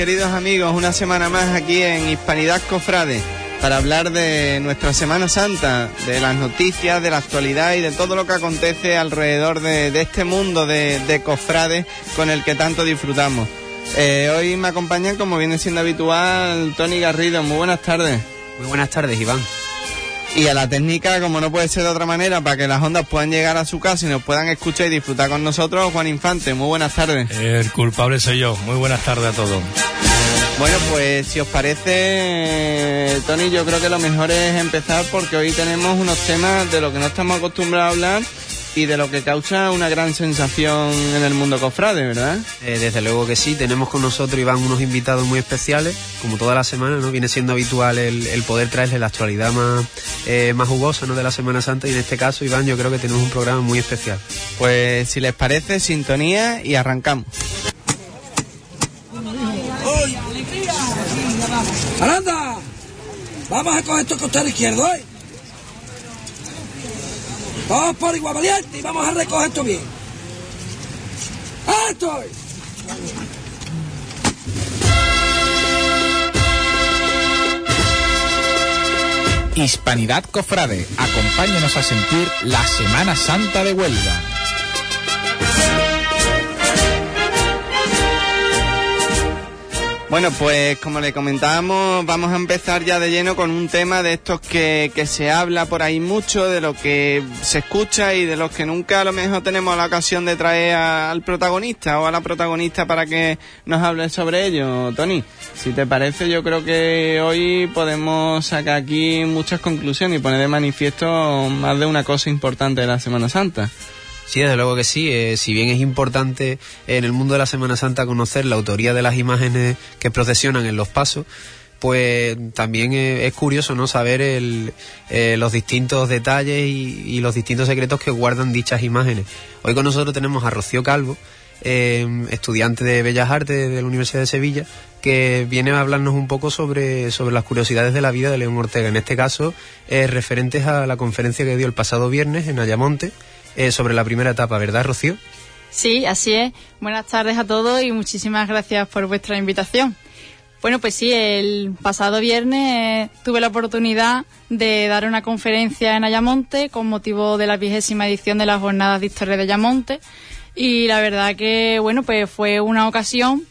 queridos amigos. Una semana más aquí en Hispanidad Cofrade para hablar de nuestra Semana Santa, de las noticias, de la actualidad y de todo lo que acontece alrededor de, este mundo de, de cofrades con el que tanto disfrutamos. Eh, hoy me acompañan, como viene siendo habitual, Tony Garrido. Muy buenas tardes. Muy buenas tardes, Iván. Y a la técnica, como no puede ser de otra manera, para que las ondas puedan llegar a su casa y nos puedan escuchar y disfrutar con nosotros, Juan Infante. Muy buenas tardes. El culpable soy yo. Muy buenas tardes a todos. Bueno, pues si os parece, Tony, yo creo que lo mejor es empezar porque hoy tenemos unos temas de lo que no estamos acostumbrados a hablar y de lo que causa una gran sensación en el mundo cofrade, ¿verdad? Eh, desde luego que sí, tenemos con nosotros, Iván, unos invitados muy especiales, como toda la semana, ¿no? Viene siendo habitual el, el poder traerles la actualidad más, eh, más jugosa, ¿no? De la Semana Santa y en este caso, Iván, yo creo que tenemos un programa muy especial. Pues si les parece, sintonía y arrancamos. ¡Aranda! Vamos a coger esto costado izquierdo, ¿eh? Vamos por igual y vamos a recoger esto bien. ¡Esto! Hispanidad Cofrade. Acompáñenos a sentir la Semana Santa de Huelva. Bueno, pues como le comentábamos, vamos a empezar ya de lleno con un tema de estos que, que se habla por ahí mucho, de lo que se escucha y de los que nunca a lo mejor tenemos la ocasión de traer al protagonista o a la protagonista para que nos hable sobre ello. Tony, si te parece, yo creo que hoy podemos sacar aquí muchas conclusiones y poner de manifiesto más de una cosa importante de la Semana Santa. Sí, desde luego que sí. eh, si bien es importante en el mundo de la Semana Santa conocer la autoría de las imágenes que procesionan en los pasos, pues también es curioso no saber el, eh, los distintos detalles y, los distintos secretos que guardan dichas imágenes. Hoy con nosotros tenemos a Rocío Calvo, eh, estudiante de Bellas Artes de la Universidad de Sevilla, que viene a hablarnos un poco sobre, sobre las curiosidades de la vida de León Ortega. En este caso, referentes a la conferencia que dio el pasado viernes en Ayamonte eh, sobre la primera etapa, ¿verdad, Rocío? Sí, así es. Buenas tardes a todos y muchísimas gracias por vuestra invitación. Bueno, pues sí, el pasado viernes tuve la oportunidad de dar una conferencia en Ayamonte con motivo de la vigésima edición de las Jornadas de Historia de Ayamonte y la verdad que, bueno, pues fue una ocasión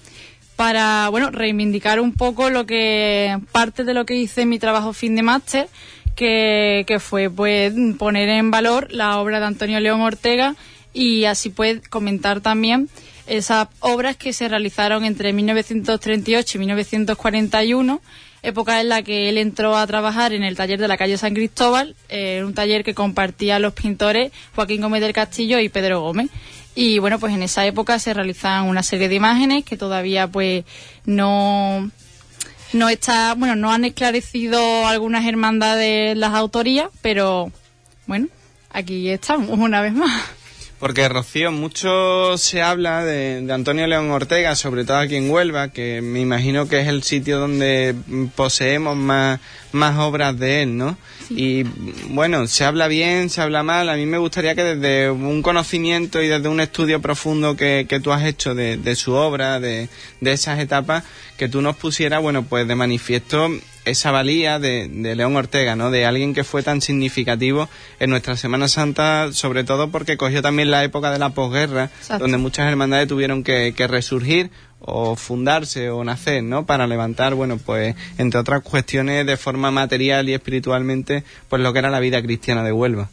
para, bueno, reivindicar un poco lo que, parte de lo que hice en mi trabajo fin de máster, que, fue pues poner en valor la obra de Antonio León Ortega y así pues comentar también esas obras que se realizaron entre 1938 y 1941, época en la que él entró a trabajar en el taller de la calle San Cristóbal, eh, un taller que compartían los pintores Joaquín Gómez del Castillo y Pedro Gómez. Y bueno, pues en esa época se realizaban una serie de imágenes que todavía pues no no está, bueno, no han esclarecido algunas hermandades las autorías, pero bueno, aquí estamos una vez más. Porque, Rocío, mucho se habla de, de Antonio León Ortega, sobre todo aquí en Huelva, que me imagino que es el sitio donde poseemos más, más obras de él, ¿no? Y bueno, se habla bien, se habla mal. A mí me gustaría que desde un conocimiento y desde un estudio profundo que, que tú has hecho de, de su obra, de, de esas etapas, que tú nos pusieras, bueno, pues de manifiesto esa valía de, de León Ortega, ¿no? De alguien que fue tan significativo en nuestra Semana Santa, sobre todo porque cogió también la época de la posguerra, Exacto. donde muchas hermandades tuvieron que, que resurgir o fundarse o nacer, ¿no? Para levantar, bueno, pues, entre otras cuestiones, de forma material y espiritualmente, pues lo que era la vida cristiana de Huelva.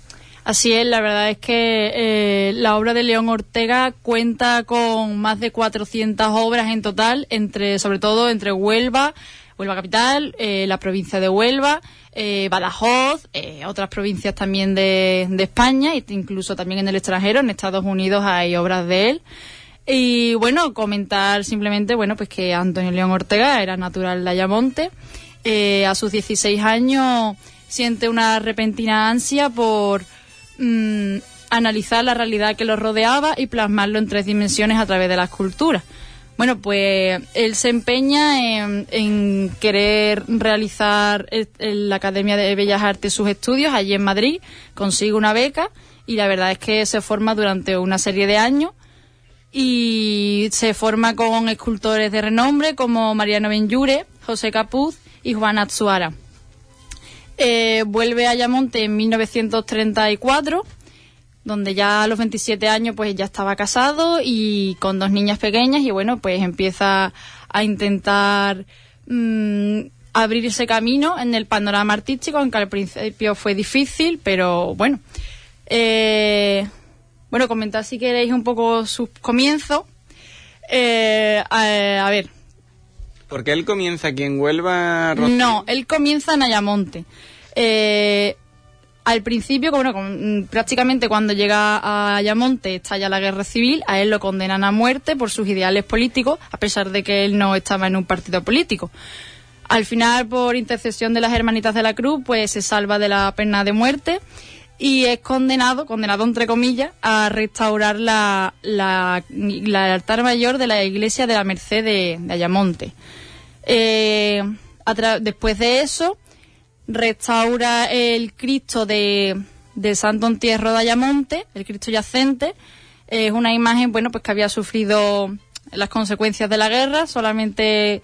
Así es, la verdad es que eh, la obra de León Ortega cuenta con más de 400 obras en total, entre, sobre todo entre Huelva, Huelva Capital, eh, la provincia de Huelva, eh, Badajoz, eh, otras provincias también de, España, e incluso también en el extranjero, en Estados Unidos hay obras de él. Y bueno, comentar simplemente, bueno, pues que Antonio León Ortega era natural de Ayamonte. Eh, a sus 16 años siente una repentina ansia por mm, analizar la realidad que lo rodeaba y plasmarlo en tres dimensiones a través de la escultura. Bueno, pues él se empeña en, en querer realizar en la Academia de Bellas Artes sus estudios allí en Madrid, consigue una beca y la verdad es que se forma durante una serie de años y se forma con escultores de renombre como Mariano Benlure, José Capuz y Juan Atsuara. Eh, vuelve a Ayamonte en 1934 donde ya a los 27 años pues ya estaba casado y con dos niñas pequeñas y bueno pues empieza a intentar mm, abrir ese camino en el panorama artístico aunque al principio fue difícil pero bueno Eh, bueno comentar si queréis un poco sus comienzos Eh, a, a ver Porque él comienza aquí en Huelva. Rocío? no, él comienza en Ayamonte. Eh, al principio, bueno, mm, prácticamente cuando llega a Ayamonte estalla la guerra civil, a él lo condenan a muerte por sus ideales políticos, a pesar de que él no estaba en un partido político. Al final, por intercesión de las hermanitas de la Cruz, pues se salva de la pena de muerte y es condenado, condenado entre comillas, a restaurar la, la, altar mayor de la iglesia de la Merced de, Ayamonte. Eh, después de eso, restaura el Cristo de, Santo Entierro de Ayamonte, el Cristo yacente. Es una imagen, bueno, pues que había sufrido las consecuencias de la guerra, solamente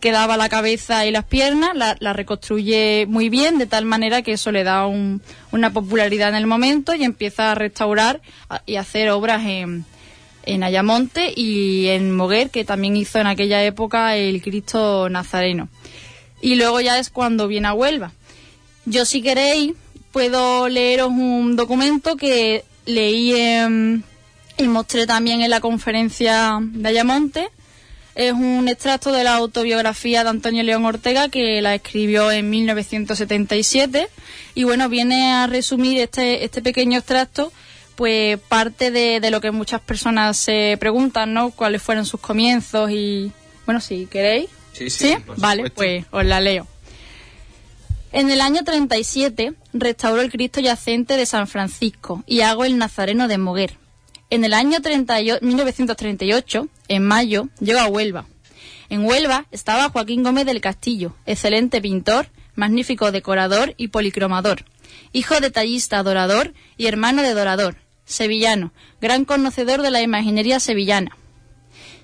quedaba la cabeza y las piernas, la, reconstruye muy bien, de tal manera que eso le da un- una popularidad en el momento y empieza a restaurar y hacer obras en, en Ayamonte y en Moguer, que también hizo en aquella época el Cristo Nazareno. Y luego ya es cuando viene a Huelva. Yo si queréis puedo leeros un documento que leí en- y mostré también en la conferencia de Ayamonte. Es un extracto de la autobiografía de Antonio León Ortega que la escribió en 1977 y bueno, viene a resumir este, este pequeño extracto pues parte de, de lo que muchas personas se preguntan, ¿no? ¿Cuáles fueron sus comienzos? Y bueno, si queréis. Sí, Vale, pues os la leo. En el año 37 restauró el Cristo yacente de San Francisco y hago el Nazareno de Moguer. En el año 38 1938, en mayo, llegó a Huelva. En Huelva estaba Joaquín Gómez del Castillo, excelente pintor, magnífico decorador y policromador, hijo de tallista adorador y hermano de dorador, sevillano, gran conocedor de la imaginería sevillana.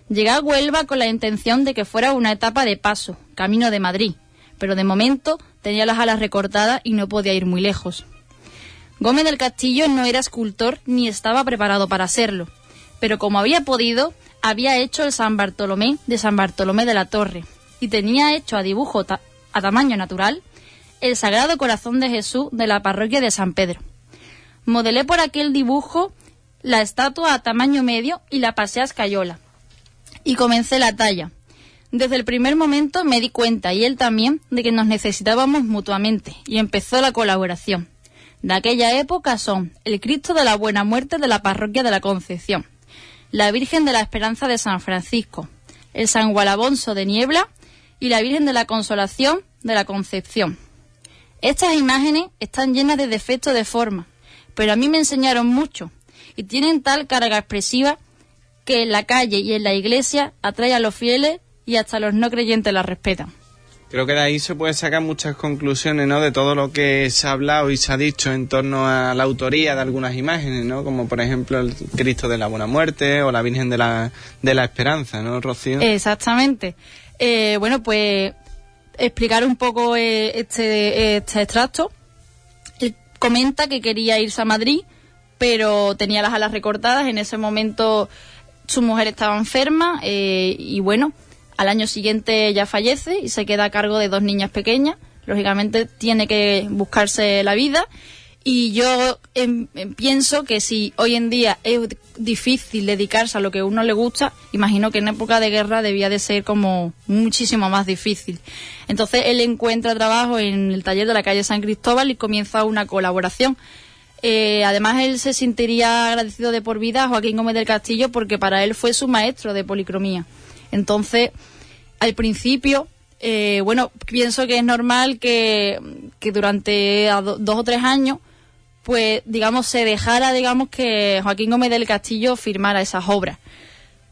Llegué a Huelva con la intención de que fuera una etapa de paso, camino de Madrid, pero de momento tenía las alas recortadas y no podía ir muy lejos. Gómez del Castillo no era escultor ni estaba preparado para serlo, pero como había podido, había hecho el San Bartolomé de San Bartolomé de la Torre y tenía hecho a dibujo a tamaño natural el Sagrado Corazón de Jesús de la parroquia de San Pedro. Modelé por aquel dibujo la estatua a tamaño medio y la pasé a escayola y comencé la talla. Desde el primer momento me di cuenta, y él también, de que nos necesitábamos mutuamente, y empezó la colaboración. De aquella época son el Cristo de la Buena Muerte de la Parroquia de la Concepción, la Virgen de la Esperanza de San Francisco, el San Gualabonso de Niebla y la Virgen de la Consolación de la Concepción. Estas imágenes están llenas de defectos de forma, pero a mí me enseñaron mucho y tienen tal carga expresiva que en la calle y en la iglesia atrae a los fieles y hasta los no creyentes la respetan. Creo que de ahí se puede sacar muchas conclusiones, ¿no? De todo lo que se ha hablado y se ha dicho en torno a la autoría de algunas imágenes, ¿no? Como por ejemplo el Cristo de la Buena Muerte o la Virgen de la, de la Esperanza, ¿no, Rocío? Exactamente. Eh, bueno, pues explicar un poco eh, este, este extracto. Él comenta que quería irse a Madrid, pero tenía las alas recortadas. En ese momento su mujer estaba enferma eh, y bueno, al año siguiente ella fallece y se queda a cargo de dos niñas pequeñas. Lógicamente tiene que buscarse la vida. Y yo em, em, pienso que si hoy en día es difícil dedicarse a lo que a uno le gusta, imagino que en época de guerra debía de ser como muchísimo más difícil. Entonces él encuentra trabajo en el taller de la calle San Cristóbal y comienza una colaboración. Eh, además, él se sentiría agradecido de por vida a Joaquín Gómez del Castillo porque para él fue su maestro de policromía. Entonces, al principio, eh, bueno, pienso que es normal que, que durante dos o tres años, pues, digamos, se dejara, digamos, que Joaquín Gómez del Castillo firmara esas obras.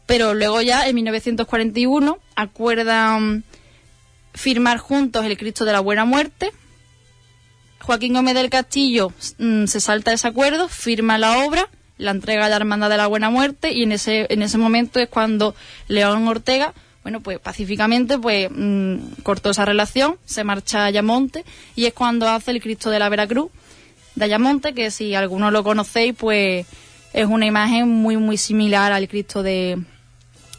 Pero luego ya en 1941 acuerdan firmar juntos el Cristo de la Buena Muerte. Joaquín Gómez del Castillo mm, se salta ese acuerdo, firma la obra, la entrega a la Hermandad de la Buena Muerte y en ese, en ese momento es cuando León Ortega, bueno, pues pacíficamente pues mm, cortó esa relación, se marcha a Ayamonte y es cuando hace el Cristo de la Veracruz de Ayamonte, que si alguno lo conocéis, pues es una imagen muy, muy similar al Cristo de,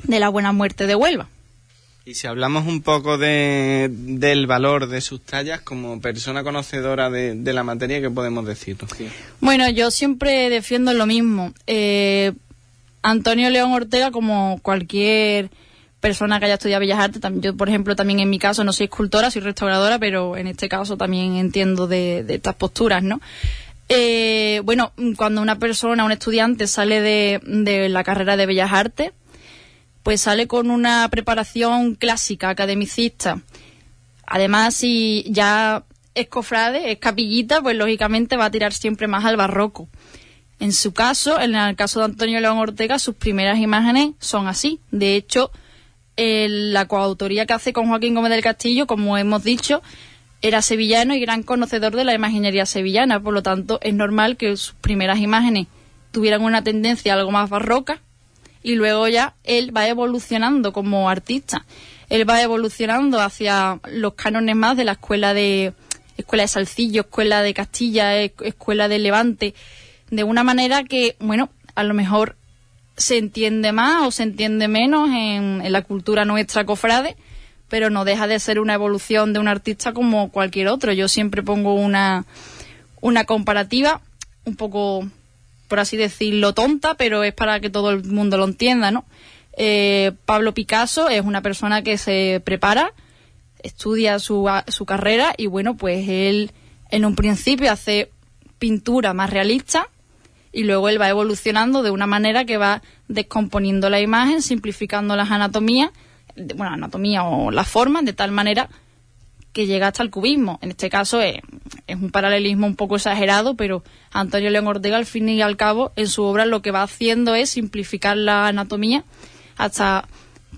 de la Buena Muerte de Huelva. Y si hablamos un poco de, del valor de sus tallas como persona conocedora de, de la materia, ¿qué podemos decir? Bueno, yo siempre defiendo lo mismo. Eh, Antonio León Ortega, como cualquier persona que haya estudiado Bellas Artes, tam- yo por ejemplo también en mi caso no soy escultora, soy restauradora, pero en este caso también entiendo de, estas posturas, ¿no? Eh, bueno, cuando una persona, un estudiante sale de la carrera de Bellas Artes, pues sale con una preparación clásica, academicista. Además, si ya es cofrade, es capillita, pues lógicamente va a tirar siempre más al barroco. En su caso, en el caso de Antonio León Ortega, sus primeras imágenes son así. De hecho, la coautoría que hace con Joaquín Gómez del Castillo, como hemos dicho, era sevillano y gran conocedor de la imaginería sevillana. Por lo tanto, es normal que sus primeras imágenes tuvieran una tendencia algo más barroca y luego ya él va evolucionando como artista. Él va evolucionando hacia los cánones más de la escuela de escuela de Salcillo, escuela de Castilla, escuela de Levante, de una manera que, bueno, a lo mejor se entiende más o se entiende menos en, en la cultura nuestra cofrade, pero no deja de ser una evolución de un artista como cualquier otro. Yo siempre pongo una, una comparativa un poco, por así decirlo, tonta, pero es para que todo el mundo lo entienda, ¿no? Eh, Pablo Picasso es una persona que se prepara, estudia su, su carrera y bueno, pues él en un principio hace pintura más realista y luego él va evolucionando de una manera que va descomponiendo la imagen, simplificando las anatomías, bueno, anatomía o las formas de tal manera que llega hasta el cubismo. En este caso es, es un paralelismo un poco exagerado, pero Antonio León Ortega al fin y al cabo en su obra lo que va haciendo es simplificar la anatomía hasta,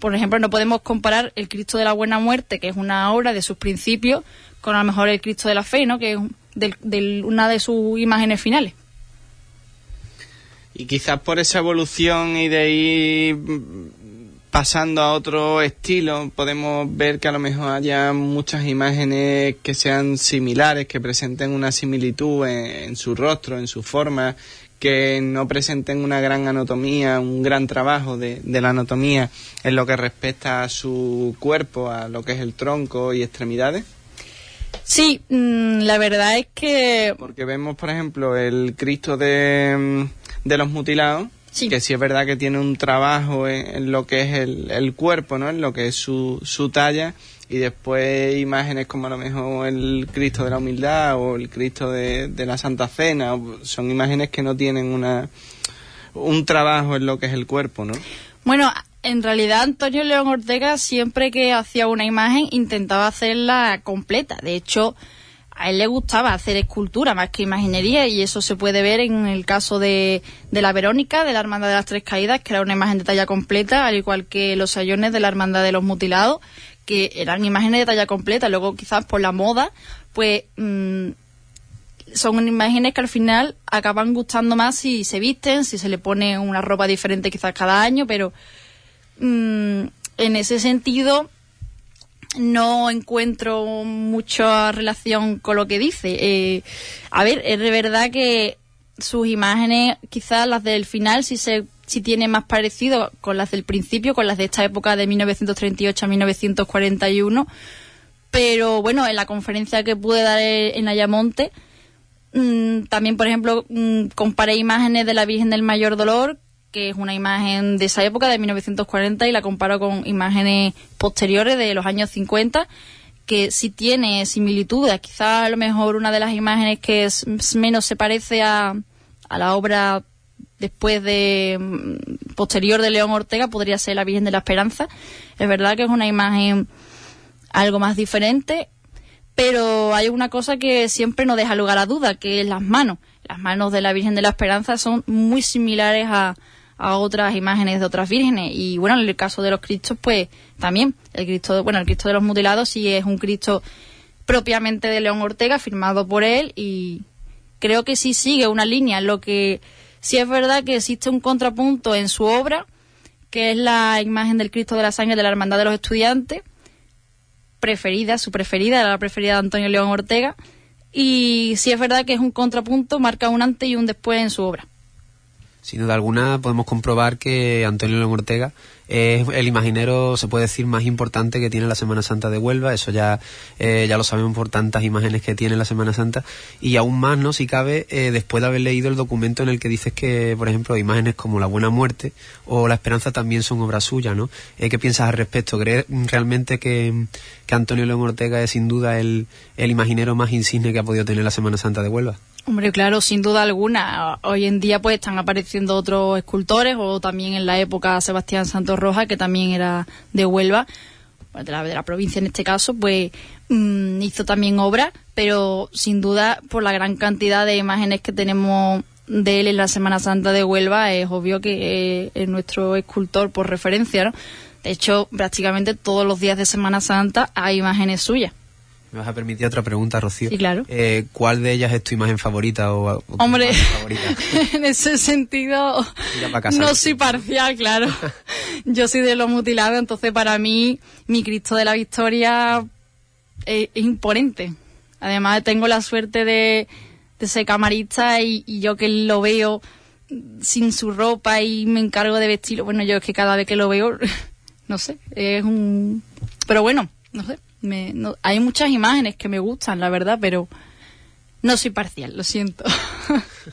por ejemplo, no podemos comparar el Cristo de la Buena Muerte, que es una obra de sus principios, con a lo mejor el Cristo de la Fe, ¿no? que es del- del- una de sus imágenes finales. Y quizás por esa evolución y de mm, pasando a otro estilo, podemos ver que a lo mejor haya muchas imágenes que sean similares, que presenten una similitud en, en su rostro, en su forma, que no presenten una gran anatomía, un gran trabajo de, de la anatomía en lo que respecta a su cuerpo, a lo que es el tronco y extremidades. Sí, mm, la verdad es que Porque vemos, por ejemplo, el Cristo de, mm, de los mutilados, Sí. que sí es verdad que tiene un trabajo en, en lo que es el, el cuerpo, ¿no? En lo que es su, su talla, y después imágenes como a lo mejor el Cristo de la Humildad o el Cristo de, de la Santa Cena, son imágenes que no tienen una un trabajo en lo que es el cuerpo, ¿no? Bueno, en realidad Antonio León Ortega siempre que hacía una imagen intentaba hacerla completa. De hecho, a él le gustaba hacer escultura más que imaginería y eso se puede ver en el caso de, de la Verónica, de la Hermandad de las Tres Caídas, que era una imagen de talla completa, al igual que los sayones de la Hermandad de los Mutilados, que eran imágenes de talla completa. Luego quizás por la moda, pues... mm, son imágenes que al final acaban gustando más si se visten, si se le pone una ropa diferente quizás cada año, pero mm, en ese sentido no encuentro mucha relación con lo que dice. Eh, a ver, es de verdad que sus imágenes, quizás las del final, sí se sí tiene más parecido con las del principio, con las de esta época de 1938 a 1941. Pero bueno, en la conferencia que pude dar en Ayamonte, Mm, también, por ejemplo, mm, comparé imágenes de la Virgen del Mayor Dolor, que es una imagen de esa época, de 1940, y la comparo con imágenes posteriores de los años 50, que sí tiene similitudes. Quizá a lo mejor una de las imágenes que es, menos se parece a, a la obra después de mm, posterior de León Ortega podría ser la Virgen de la Esperanza. Es verdad que es una imagen algo más diferente, pero hay una cosa que siempre no deja lugar a duda, que es las manos. Las manos de la Virgen de la Esperanza son muy similares a, a otras imágenes de otras vírgenes. Y bueno, en el caso de los Cristos, pues también. El Cristo, bueno, el Cristo de los mutilados sí es un Cristo propiamente de León Ortega, firmado por él, y creo que sí sigue una línea. Lo que sí es verdad que existe un contrapunto en su obra, que es la imagen del Cristo de la Sangre de la Hermandad de los Estudiantes, preferida, su preferida, era la preferida de Antonio León Ortega, y sí es verdad que es un contrapunto, marca un antes y un después en su obra. Sin duda alguna podemos comprobar que Antonio León Ortega es el imaginero, se puede decir, más importante que tiene la Semana Santa de Huelva. Eso ya, eh, ya lo sabemos por tantas imágenes que tiene la Semana Santa. Y aún más, ¿no? Si cabe, eh, después de haber leído el documento en el que dices que, por ejemplo, imágenes como La Buena Muerte o La Esperanza también son obra suya, ¿no? Eh, ¿Qué piensas al respecto? ¿Crees realmente que, que Antonio León Ortega es sin duda el, el imaginero más insigne que ha podido tener la Semana Santa de Huelva? Hombre, claro, sin duda alguna. Hoy en día pues están apareciendo otros escultores o también en la época Sebastián Santos Roja, que también era de Huelva, de la, de la provincia en este caso, pues mm, hizo también obras, pero sin duda por la gran cantidad de imágenes que tenemos de él en la Semana Santa de Huelva, es obvio que es nuestro escultor por referencia, ¿no? De hecho, prácticamente todos los días de Semana Santa hay imágenes suyas. Me vas a permitir otra pregunta, Rocío. Sí, claro. Eh, ¿Cuál de ellas es tu imagen favorita o, Hombre, favorita? en ese sentido casa, no ¿no? soy parcial, claro. Yo soy de los mutilados, entonces para mí mi Cristo de la Victoria es, es imponente. Además tengo la suerte de, de ser camarista y, y yo que lo veo sin su ropa y me encargo de vestirlo. Bueno, yo es que cada vez que lo veo, no sé, es un... Pero bueno, no sé. Me, no- hay muchas imágenes que me gustan, la verdad, pero no soy parcial, lo siento.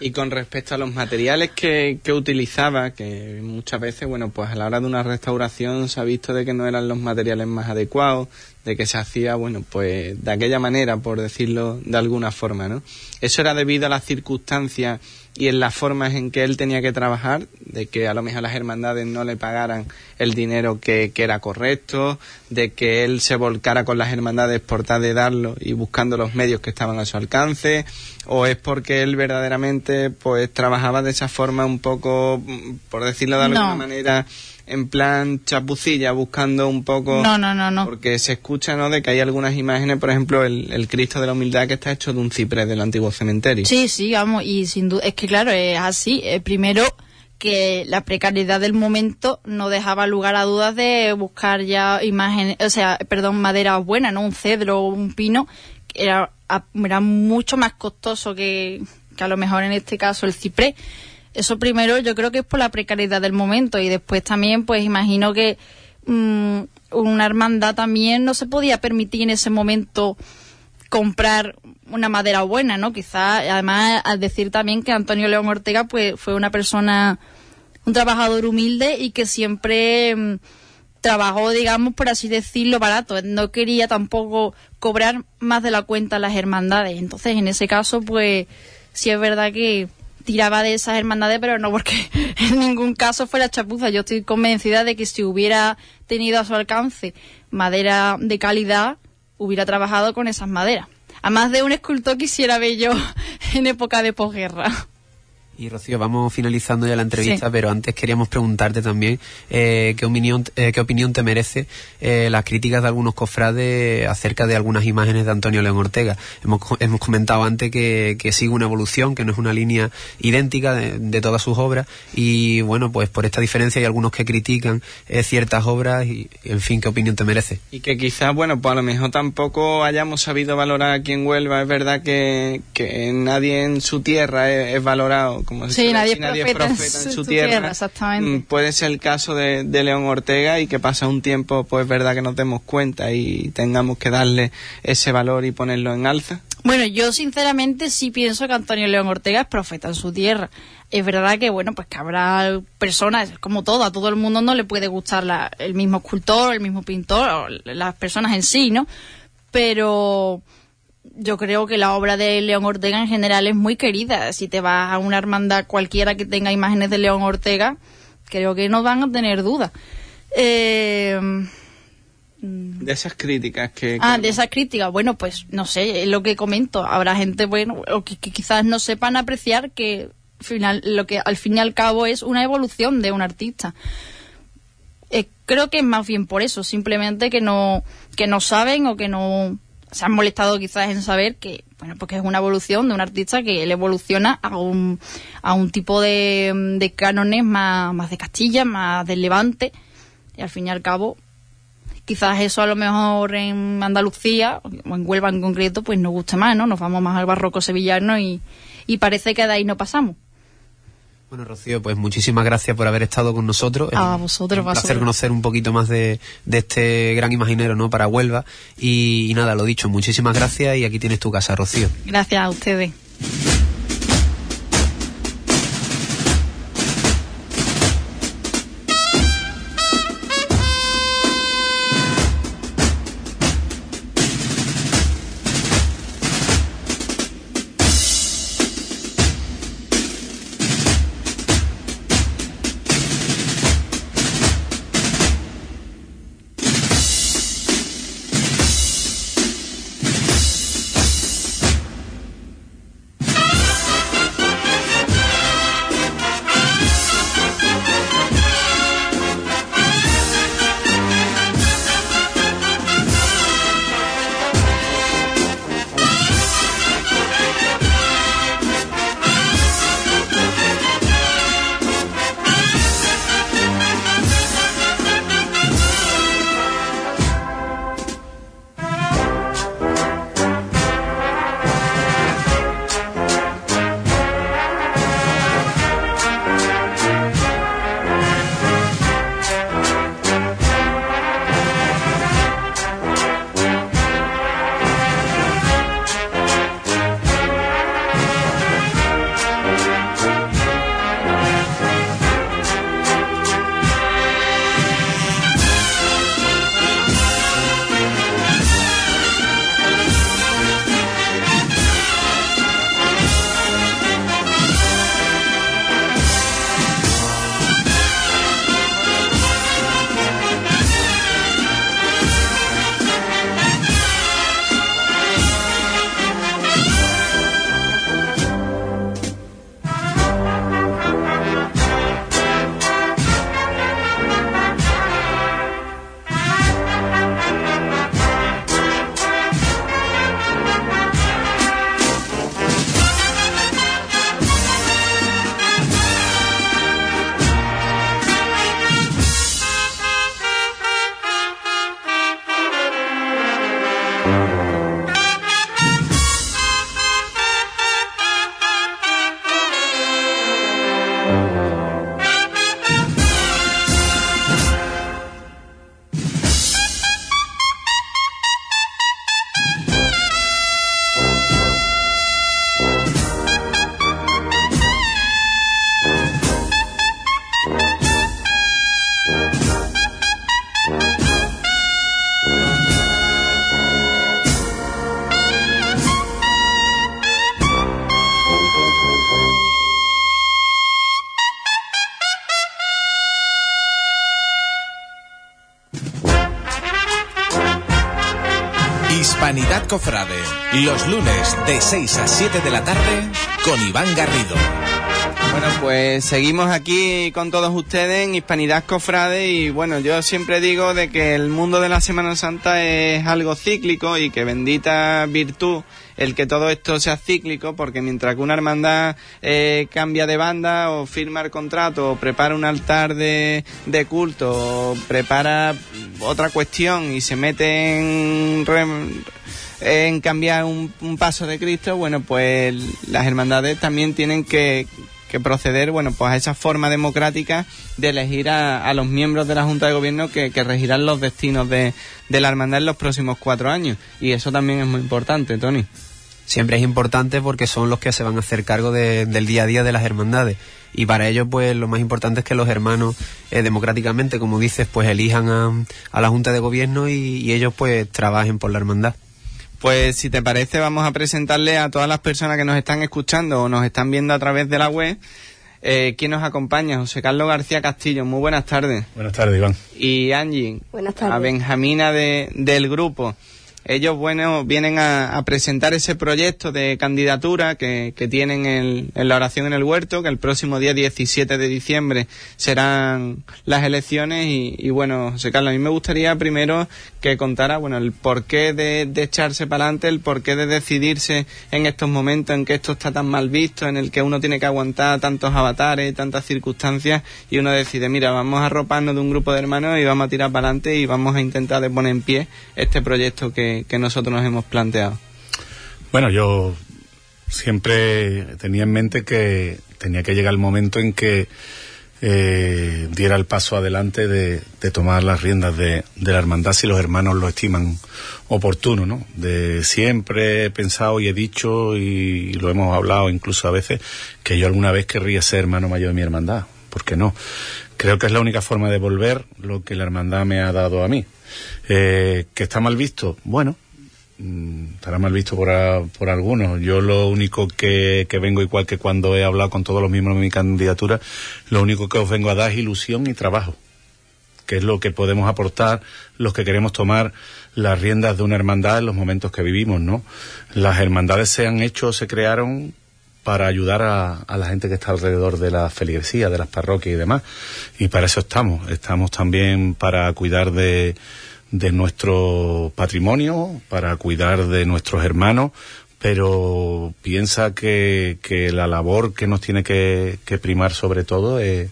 Y con respecto a los materiales que, que utilizaba, que muchas veces, bueno, pues a la hora de una restauración se ha visto de que no eran los materiales más adecuados, de que se hacía, bueno, pues de aquella manera, por decirlo de alguna forma, ¿no? Eso era debido a las circunstancias y en las formas en que él tenía que trabajar, de que a lo mejor las hermandades no le pagaran el dinero que, que era correcto, de que él se volcara con las hermandades por tal de darlo y buscando los medios que estaban a su alcance, o es porque él verdaderamente pues trabajaba de esa forma un poco, mm, por decirlo de alguna No. manera, en plan chapucilla, buscando un poco... No, no, no, no. Porque se escucha, ¿no?, de que hay algunas imágenes, por ejemplo, el, el Cristo de la Humildad que está hecho de un ciprés del antiguo cementerio. Sí, sí, vamos, y sin duda, es que claro, es así. Eh, primero, que la precariedad del momento no dejaba lugar a dudas de buscar ya imágenes, o sea, perdón, madera buena, ¿no? Un cedro o un pino, que era, era mucho más costoso que, que a lo mejor en este caso el ciprés. Eso primero yo creo que es por la precariedad del momento y después también pues imagino que mm, una hermandad también no se podía permitir en ese momento comprar una madera buena, ¿no? Quizás, además, al decir también que Antonio León Ortega pues fue una persona, un trabajador humilde y que siempre mm, trabajó, digamos, por así decirlo, barato. No quería tampoco cobrar más de la cuenta a las hermandades. Entonces, en ese caso, pues, sí es verdad que tiraba de esas hermandades, pero no porque en ningún caso fuera chapuza. Yo estoy convencida de que si hubiera tenido a su alcance madera de calidad, hubiera trabajado con esas maderas. A más de un escultor quisiera ver yo en época de posguerra. Y Rocío, vamos finalizando ya la entrevista, Sí. pero antes queríamos preguntarte también eh, qué, opinión, eh, qué opinión te merece eh, las críticas de algunos cofrades acerca de algunas imágenes de Antonio León Ortega. Hemos, hemos comentado antes que, que sigue una evolución, que no es una línea idéntica de, de todas sus obras y bueno, pues por esta diferencia hay algunos que critican eh, ciertas obras y en fin, ¿qué opinión te merece? Y que quizás, bueno, pues a lo mejor tampoco hayamos sabido valorar aquí en Huelva. Es verdad que, que nadie en su tierra es, es valorado. Como Sí, nadie es profeta en su tierra, exactamente. Mm, Puede ser el caso de, de León Ortega y que pasa un tiempo, pues es verdad que nos demos cuenta y tengamos que darle ese valor y ponerlo en alza. Bueno, yo sinceramente sí pienso que Antonio León Ortega es profeta en su tierra. Es verdad que, bueno, pues que habrá personas, como todo, a todo el mundo no le puede gustar la- el mismo escultor, el mismo pintor, o las personas en sí, ¿no? Pero yo creo que la obra de León Ortega en general es muy querida. Si te vas a una hermandad cualquiera que tenga imágenes de León Ortega, creo que no van a tener duda. Eh, De esas críticas que... Ah, de esas críticas. Bueno, pues no sé, es lo que comento. Habrá gente, bueno, o que, que quizás no sepan apreciar que final, lo que al fin y al cabo es una evolución de un artista. Eh, creo que es más bien por eso, simplemente que no, que no saben o que no se han molestado quizás en saber que, bueno, porque es una evolución de un artista que él evoluciona a un, a un tipo de, de cánones más, más de Castilla, más del Levante, y al fin y al cabo, quizás eso a lo mejor en Andalucía, o en Huelva en concreto, pues nos guste más, ¿no? Nos vamos más al barroco sevillano y, y parece que de ahí no pasamos. Bueno, Rocío, pues muchísimas gracias por haber estado con nosotros. A Es vosotros, Un placer conocer un poquito más de, de este gran imaginero, ¿no? Para Huelva. Y, y nada, lo dicho, muchísimas gracias y aquí tienes tu casa, Rocío. Gracias a ustedes. Cofrade, los lunes de 6 a 7 de la tarde con Iván Garrido. Bueno, pues seguimos aquí con todos ustedes en Hispanidad Cofrade y bueno, yo siempre digo de que el mundo de la Semana Santa es algo cíclico y que bendita virtud el que todo esto sea cíclico porque mientras que una hermandad eh, cambia de banda o firma el contrato o prepara un altar de, culto o prepara otra cuestión y se mete en... en cambiar un, un paso de Cristo, bueno, pues las hermandades también tienen que, que proceder, bueno, pues a esa forma democrática de elegir a, a los miembros de la Junta de Gobierno que, regirán los destinos de, de la hermandad en los próximos cuatro años. Y eso también es muy importante, Tony. Siempre es importante porque son los que se van a hacer cargo de- del día a día de las hermandades. Y para ellos, pues, lo más importante es que los hermanos, eh, democráticamente, como dices, pues elijan a, la Junta de Gobierno y ellos, pues, trabajen por la hermandad. Pues si te parece vamos a presentarle a todas las personas que nos están escuchando o nos están viendo a través de la web eh, quién nos acompaña. José Carlos García Castillo, muy buenas tardes. Buenas tardes, Iván. Y Angie, Buenas tardes. a Benjamina de, del grupo. Ellos, bueno, vienen a, presentar ese proyecto de candidatura que, tienen en, la oración en el huerto, que el próximo día 17 de diciembre serán las elecciones y, bueno, José Carlos, a mí me gustaría primero que contara, bueno, el porqué de, de echarse para adelante, el porqué de decidirse en estos momentos en que esto está tan mal visto, en el que uno tiene que aguantar tantos avatares, tantas circunstancias y uno decide, mira, vamos a arroparnos de un grupo de hermanos y vamos a tirar para adelante y vamos a intentar de poner en pie este proyecto que, nosotros nos hemos planteado. Bueno, yo siempre tenía en mente que tenía que llegar el momento en que eh, diera el paso adelante de, tomar las riendas de, de, la hermandad si los hermanos lo estiman oportuno, ¿no? De siempre he pensado y he dicho y, lo hemos hablado incluso a veces que yo alguna vez querría ser hermano mayor de mi hermandad. ¿Por qué no? Creo que es la única forma de volver lo que la hermandad me ha dado a mí. Eh, ¿Que está mal visto? Bueno, mm, estará mal visto por, por algunos. Yo lo único que, que, vengo, igual que cuando he hablado con todos los miembros de mi candidatura, lo único que os vengo a dar es ilusión y trabajo, que es lo que podemos aportar los que queremos tomar las riendas de una hermandad en los momentos que vivimos, ¿no? Las hermandades se han hecho, se crearon para ayudar a, la gente que está alrededor de la feligresía, de las parroquias y demás. Y para eso estamos. Estamos también para cuidar de, de nuestro patrimonio, para cuidar de nuestros hermanos, pero piensa que, que la labor que nos tiene que, primar sobre todo es,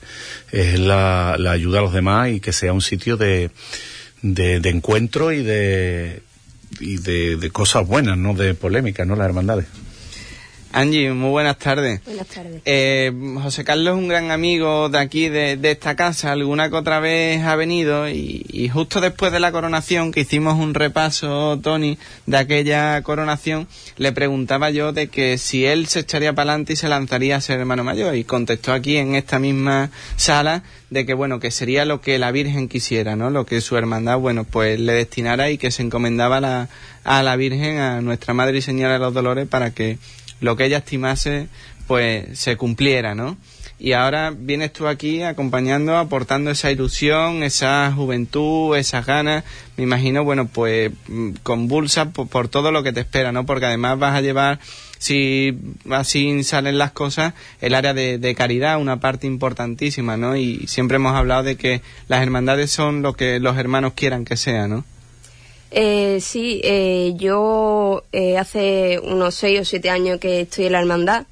la, ayuda a los demás y que sea un sitio de, de, encuentro y de, y de, de, cosas buenas, no de polémica, ¿no? Las hermandades. Angie, muy buenas tardes. Buenas tardes. Eh, José Carlos es un gran amigo de aquí, de, esta casa. Alguna que otra vez ha venido y, justo después de la coronación, que hicimos un repaso, Tony, de aquella coronación, le preguntaba yo de que si él se echaría para adelante y se lanzaría a ser hermano mayor. Y contestó aquí en esta misma sala de que, bueno, que sería lo que la Virgen quisiera, ¿no? Lo que su hermandad, bueno, pues le destinara y que se encomendaba la, a la Virgen, a nuestra Madre y Señora de los Dolores, para que lo que ella estimase pues se cumpliera, ¿no? Y ahora vienes tú aquí acompañando, aportando esa ilusión, esa juventud, esas ganas, me imagino, bueno, pues mm, convulsa por, por todo lo que te espera, ¿no? Porque además vas a llevar si así salen las cosas, el área de, de, caridad, una parte importantísima, ¿no? Y siempre hemos hablado de que las hermandades son lo que los hermanos quieran que sea, ¿no? Eh, sí, eh, yo eh, hace unos seis o siete años que estoy en la hermandad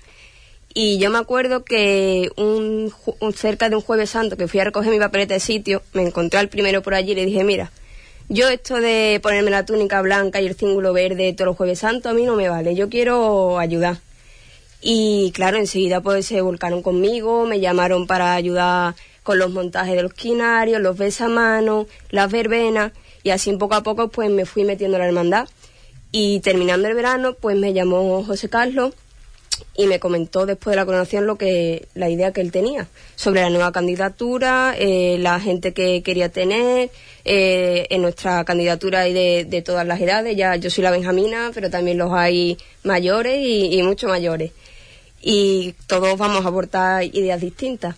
y yo me acuerdo que un, cerca de un jueves santo que fui a recoger mi papeleta de sitio, me encontré al primero por allí y le dije, mira, yo esto de ponerme la túnica blanca y el cíngulo verde todos los jueves santos a mí no me vale, yo quiero ayudar. Y claro, enseguida pues se volcaron conmigo, me llamaron para ayudar con los montajes de los quinarios, los besamanos, las verbenas y así poco a poco pues me fui metiendo en la hermandad y terminando el verano pues me llamó José Carlos y me comentó después de la coronación lo que la idea que él tenía sobre la nueva candidatura, eh, la gente que quería tener, eh, en nuestra candidatura hay de, todas las edades, ya yo soy la Benjamina, pero también los hay mayores y, y mucho mayores. Y todos vamos a aportar ideas distintas.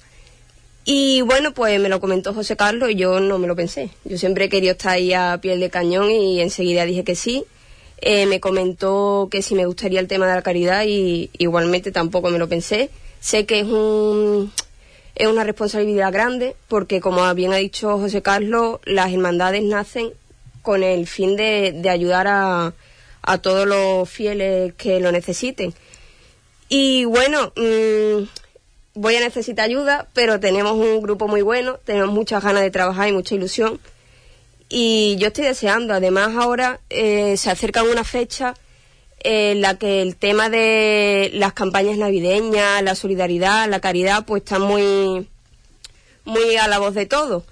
Y bueno, pues me lo comentó José Carlos y yo no me lo pensé. Yo siempre he querido estar ahí a piel de cañón y enseguida dije que sí. Eh, me comentó que si me gustaría el tema de la caridad y igualmente tampoco me lo pensé. Sé que es un es una responsabilidad grande porque como bien ha dicho José Carlos, las hermandades nacen con el fin de, de ayudar a, a todos los fieles que lo necesiten. Y bueno, mmm, voy a necesitar ayuda, pero tenemos un grupo muy bueno, tenemos muchas ganas de trabajar y mucha ilusión. Y yo estoy deseando, además ahora eh, se acerca una fecha en la que el tema de las campañas navideñas, la solidaridad, la caridad, pues está muy, muy a la voz de todo.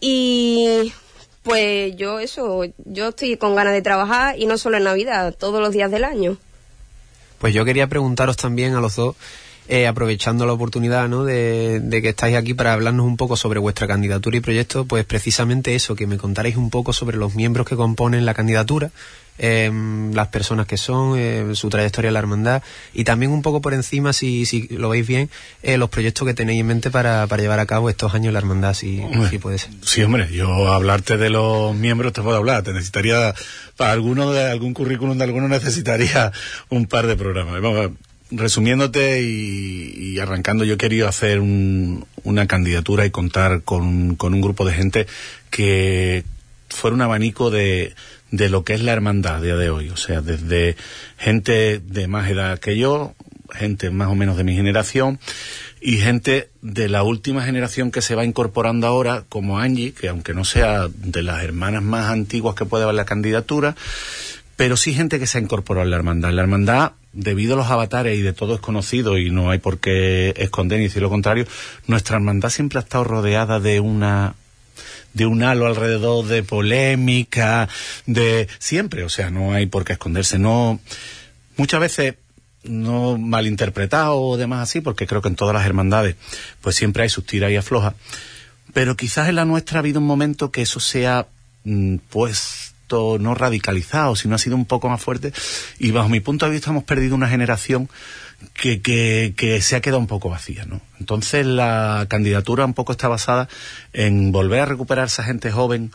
Y pues yo eso, yo estoy con ganas de trabajar y no solo en Navidad, todos los días del año. Pues yo quería preguntaros también a los dos eh, aprovechando la oportunidad ¿no? de, de, que estáis aquí para hablarnos un poco sobre vuestra candidatura y proyecto, pues precisamente eso, que me contaréis un poco sobre los miembros que componen la candidatura, eh, las personas que son, eh, su trayectoria en la hermandad y también un poco por encima, si, si lo veis bien, eh, los proyectos que tenéis en mente para, para, llevar a cabo estos años en la hermandad, si, hombre, si puede ser. Sí, hombre, yo hablarte de los miembros te puedo hablar, te necesitaría, para alguno de algún currículum de alguno necesitaría un par de programas. Vamos, resumiéndote y, y, arrancando, yo querido hacer un, una candidatura y contar con, con un grupo de gente que fuera un abanico de, de lo que es la hermandad a día de hoy. O sea, desde gente de más edad que yo, gente más o menos de mi generación y gente de la última generación que se va incorporando ahora, como Angie, que aunque no sea de las hermanas más antiguas que puede haber la candidatura, pero sí gente que se ha incorporado a la hermandad. La hermandad, debido a los avatares y de todo es conocido y no hay por qué esconder ni decir lo contrario, nuestra hermandad siempre ha estado rodeada de una de un halo alrededor de polémica, de siempre, o sea, no hay por qué esconderse, no muchas veces no malinterpretado o demás así, porque creo que en todas las hermandades pues siempre hay sus tiras y aflojas, pero quizás en la nuestra ha habido un momento que eso sea mm, no radicalizado, sino ha sido un poco más fuerte y bajo mi punto de vista hemos perdido una generación que, que, que, se ha quedado un poco vacía, ¿no? Entonces la candidatura un poco está basada en volver a recuperar esa gente joven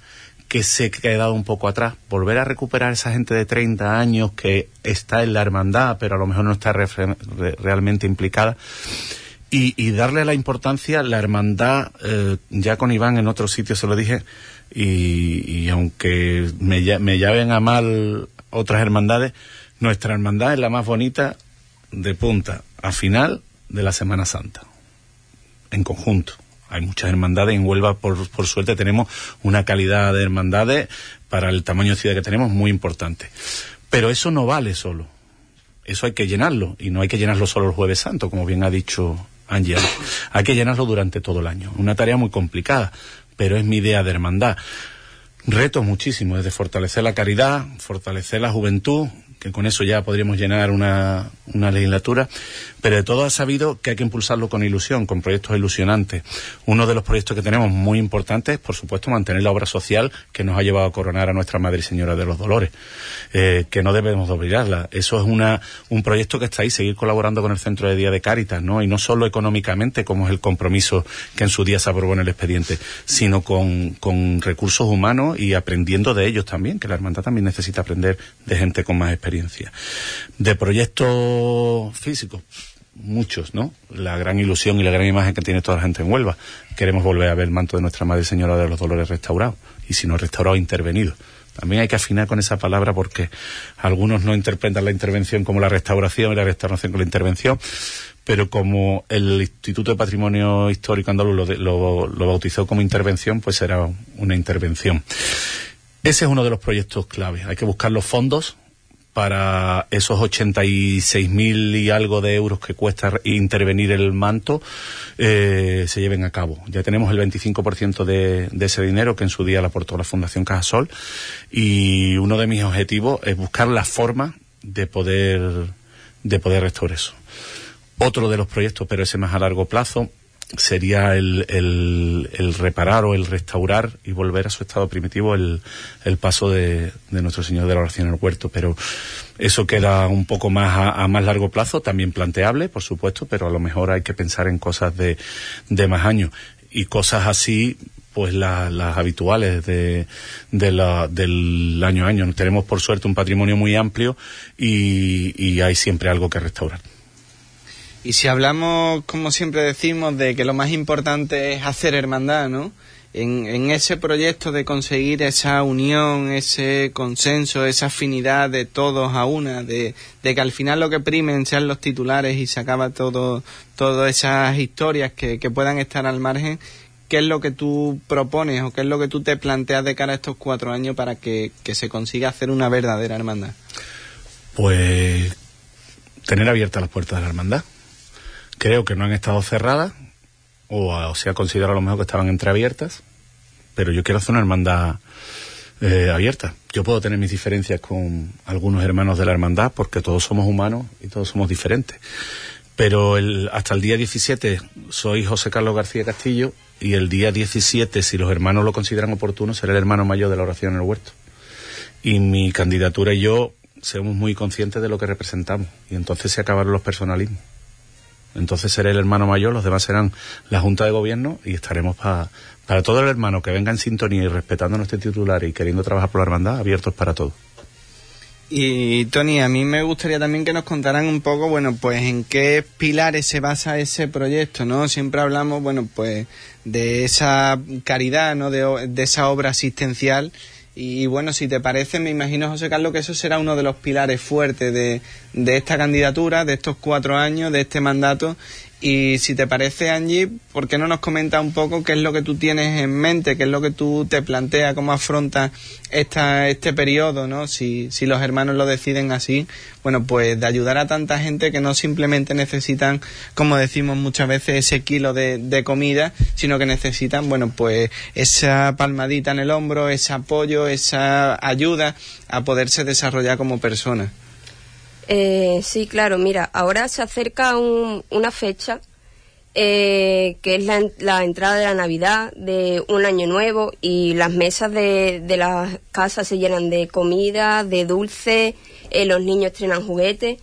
que se ha quedado un poco atrás, volver a recuperar esa gente de 30 años que está en la hermandad, pero a lo mejor no está re, re, realmente implicada. Y, y, darle la importancia, la hermandad, eh, ya con Iván en otro sitio se lo dije, y, aunque me, me llamen a mal otras hermandades, nuestra hermandad es la más bonita de punta a final de la Semana Santa, en conjunto. Hay muchas hermandades en Huelva, por, por suerte tenemos una calidad de hermandades para el tamaño de ciudad que tenemos muy importante. Pero eso no vale solo. Eso hay que llenarlo. Y no hay que llenarlo solo el Jueves Santo, como bien ha dicho Ángel. Hay que llenarlo durante todo el año. Una tarea muy complicada, pero es mi idea de hermandad. Reto muchísimo, desde fortalecer la caridad, fortalecer la juventud, que con eso ya podríamos llenar una, una legislatura, pero de todo ha sabido que hay que impulsarlo con ilusión, con proyectos ilusionantes. Uno de los proyectos que tenemos muy importantes es, por supuesto, mantener la obra social que nos ha llevado a coronar a nuestra Madre y Señora de los Dolores, eh, que no debemos de olvidarla. Eso es una, un proyecto que está ahí, seguir colaborando con el Centro de Día de Cáritas, ¿no? Y no solo económicamente, como es el compromiso que en su día se aprobó en el expediente, sino con, con recursos humanos y aprendiendo de ellos también, que la hermandad también necesita aprender de gente con más experiencia. De proyectos físicos, muchos, ¿no? La gran ilusión y la gran imagen que tiene toda la gente en Huelva. Queremos volver a ver el manto de nuestra Madre Señora de los Dolores restaurado. Y si no restaurado, intervenido. También hay que afinar con esa palabra porque algunos no interpretan la intervención como la restauración y la restauración con la intervención, pero como el Instituto de Patrimonio Histórico Andaluz lo, lo, lo bautizó como intervención, pues será una intervención. Ese es uno de los proyectos clave. Hay que buscar los fondos para esos 86 mil y algo de euros que cuesta intervenir el manto eh, se lleven a cabo. Ya tenemos el 25% de, de, ese dinero que en su día le aportó la Fundación Cajasol y uno de mis objetivos es buscar la forma de poder, de poder restaurar eso. Otro de los proyectos, pero ese más a largo plazo, sería el, el, reparar o el restaurar y volver a su estado primitivo el, el paso de, de, nuestro Señor de la Oración en el Huerto. Pero eso queda un poco más a, a, más largo plazo, también planteable, por supuesto, pero a lo mejor hay que pensar en cosas de, de más años. Y cosas así, pues la, las habituales de, de la, del año a año. Tenemos por suerte un patrimonio muy amplio y, y hay siempre algo que restaurar. Y si hablamos, como siempre decimos, de que lo más importante es hacer hermandad, ¿no? En, en, ese proyecto de conseguir esa unión, ese consenso, esa afinidad de todos a una, de, que al final lo que primen sean los titulares y se acaba todo, todas esas historias que, puedan estar al margen, ¿qué es lo que tú propones o qué es lo que tú te planteas de cara a estos cuatro años para que se consiga hacer una verdadera hermandad? Pues tener abiertas las puertas de la hermandad creo que no han estado cerradas o, o se ha considerado a lo mejor que estaban entreabiertas, pero yo quiero hacer una hermandad eh, abierta. Yo puedo tener mis diferencias con algunos hermanos de la hermandad porque todos somos humanos y todos somos diferentes. Pero el, hasta el día 17 soy José Carlos García Castillo y el día 17, si los hermanos lo consideran oportuno, seré el hermano mayor de la oración en el huerto. Y mi candidatura y yo somos muy conscientes de lo que representamos y entonces se acabaron los personalismos. Entonces seré el hermano mayor, los demás serán la Junta de Gobierno y estaremos pa- para todo el hermano que venga en sintonía y respetando nuestro titular y queriendo trabajar por la hermandad, abiertos para todo. Y Tony, a mí me gustaría también que nos contaran un poco, bueno, pues en qué pilares se basa ese proyecto, ¿no? Siempre hablamos, bueno, pues de esa caridad, ¿no? De, de esa obra asistencial. Y bueno, si te parece, me imagino, José Carlos, que eso será uno de los pilares fuertes de, de esta candidatura, de estos cuatro años, de este mandato. Y si te parece, Angie, ¿por qué no nos comenta un poco qué es lo que tú tienes en mente, qué es lo que tú te planteas, cómo afrontas esta, este periodo, ¿no? Si, si los hermanos lo deciden así, bueno, pues de ayudar a tanta gente que no simplemente necesitan, como decimos muchas veces, ese kilo de, de comida, sino que necesitan, bueno, pues esa palmadita en el hombro, ese apoyo, esa ayuda a poderse desarrollar como persona. Eh, sí, claro, mira, ahora se acerca un- una fecha eh, que es la, la entrada de la Navidad, de un año nuevo, y las mesas de, de las casas se llenan de comida, de dulce, eh, los niños estrenan juguetes,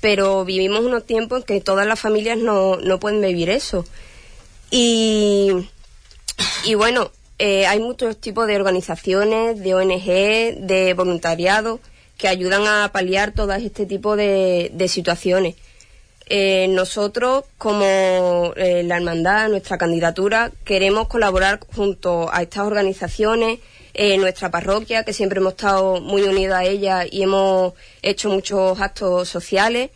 pero vivimos unos tiempos en que todas las familias no, no pueden vivir eso. Y, y bueno, eh, hay muchos tipos de organizaciones, de ONG, de voluntariado que ayudan a paliar todo este tipo de, de situaciones. Eh, nosotros, como eh, la hermandad, nuestra candidatura, queremos colaborar junto a estas organizaciones, eh, nuestra parroquia, que siempre hemos estado muy unidos a ella y hemos hecho muchos actos sociales.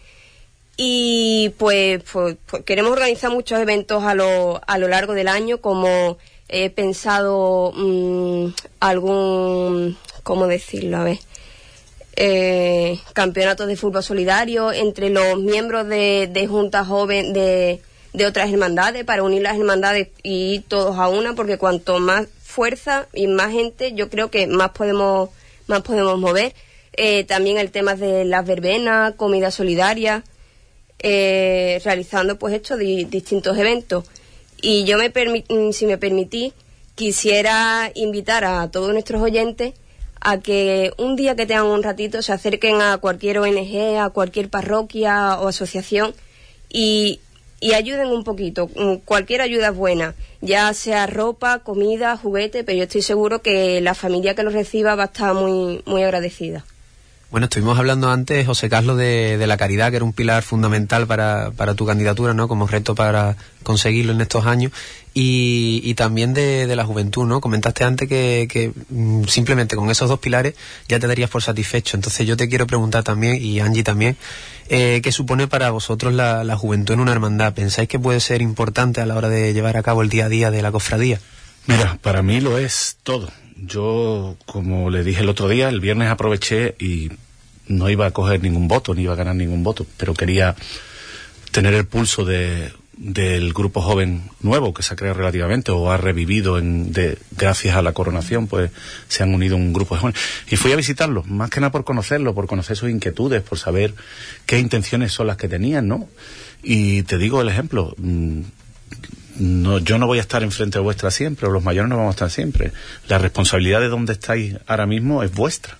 Y pues, pues, pues queremos organizar muchos eventos a lo, a lo largo del año, como he pensado mm, algún, ¿cómo decirlo? A ver eh, campeonatos de fútbol solidario entre los miembros de, de juntas joven de, de otras hermandades para unir las hermandades y ir todos a una porque cuanto más fuerza y más gente yo creo que más podemos más podemos mover. Eh, también el tema de las verbenas comida solidaria eh, realizando pues esto di- distintos eventos. Y yo me mm, si me permitís quisiera invitar a todos nuestros oyentes a que un día que tengan un ratito se acerquen a cualquier ONG, a cualquier parroquia o asociación y, ayuden un poquito. Mm, Cualquier ayuda es buena, ya sea ropa, comida, juguete, pero yo estoy seguro que la familia que lo reciba va a estar muy, muy agradecida. Bueno, estuvimos hablando antes, José Carlos, de, de la caridad, que era un pilar fundamental para, para tu candidatura, ¿no? Como reto para conseguirlo en estos años. Y, también de, la juventud, ¿no? Comentaste antes que, que mm, simplemente con esos dos pilares ya te darías por satisfecho. Entonces yo te quiero preguntar también, y Angie también, eh, ¿qué supone para vosotros la, la juventud en una hermandad? ¿Pensáis que puede ser importante a la hora de llevar a cabo el día a día de la cofradía? Mira, para mí lo es todo. Yo, como le dije el otro día, el viernes aproveché y no iba a coger ningún voto, ni iba a ganar ningún voto, pero quería tener el pulso de, del grupo joven nuevo que se ha creado relativamente o ha revivido en, de, gracias a la coronación, pues se han unido un grupo de jóvenes. Y fui a visitarlos, más que nada por conocerlos, por conocer sus inquietudes, por saber qué intenciones son las que tenían, ¿no? Y te digo el ejemplo, mm, no, yo no voy a estar enfrente de vuestra siempre, o los mayores no vamos a estar siempre. La responsabilidad de donde estáis ahora mismo es vuestra.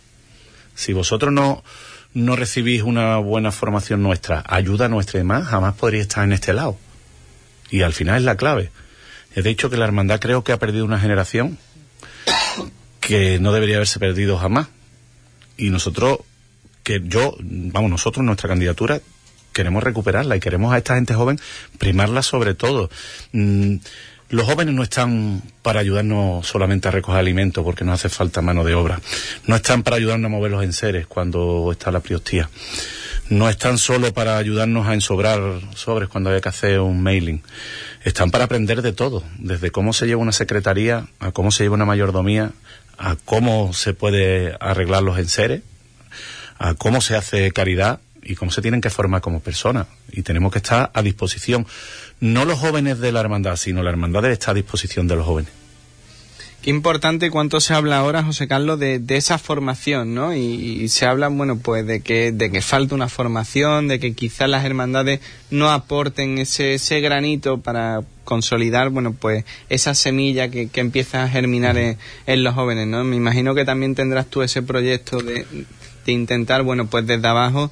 Si vosotros no, no recibís una buena formación nuestra, ayuda nuestra y demás, jamás podríais estar en este lado. Y al final es la clave. He dicho que la hermandad creo que ha perdido una generación que no debería haberse perdido jamás. Y nosotros, que yo, vamos, nosotros, nuestra candidatura, queremos recuperarla y queremos a esta gente joven primarla sobre todo. Mm, los jóvenes no están para ayudarnos solamente a recoger alimentos porque nos hace falta mano de obra. No están para ayudarnos a mover los enseres cuando está la priostía. No están solo para ayudarnos a ensobrar sobres cuando hay que hacer un mailing. Están para aprender de todo, desde cómo se lleva una secretaría, a cómo se lleva una mayordomía, a cómo se puede arreglar los enseres, a cómo se hace caridad y cómo se tienen que formar como personas. Y tenemos que estar a disposición, no los jóvenes de la hermandad, sino la hermandad estar a disposición de los jóvenes. Qué importante cuánto se habla ahora, José Carlos, de, de esa formación, ¿no? Y, se habla, bueno, pues de que, de que falta una formación, de que quizás las hermandades no aporten ese, ese granito para consolidar, bueno, pues esa semilla que, que empieza a germinar en, en, los jóvenes, ¿no? Me imagino que también tendrás tú ese proyecto de, de intentar, bueno, pues desde abajo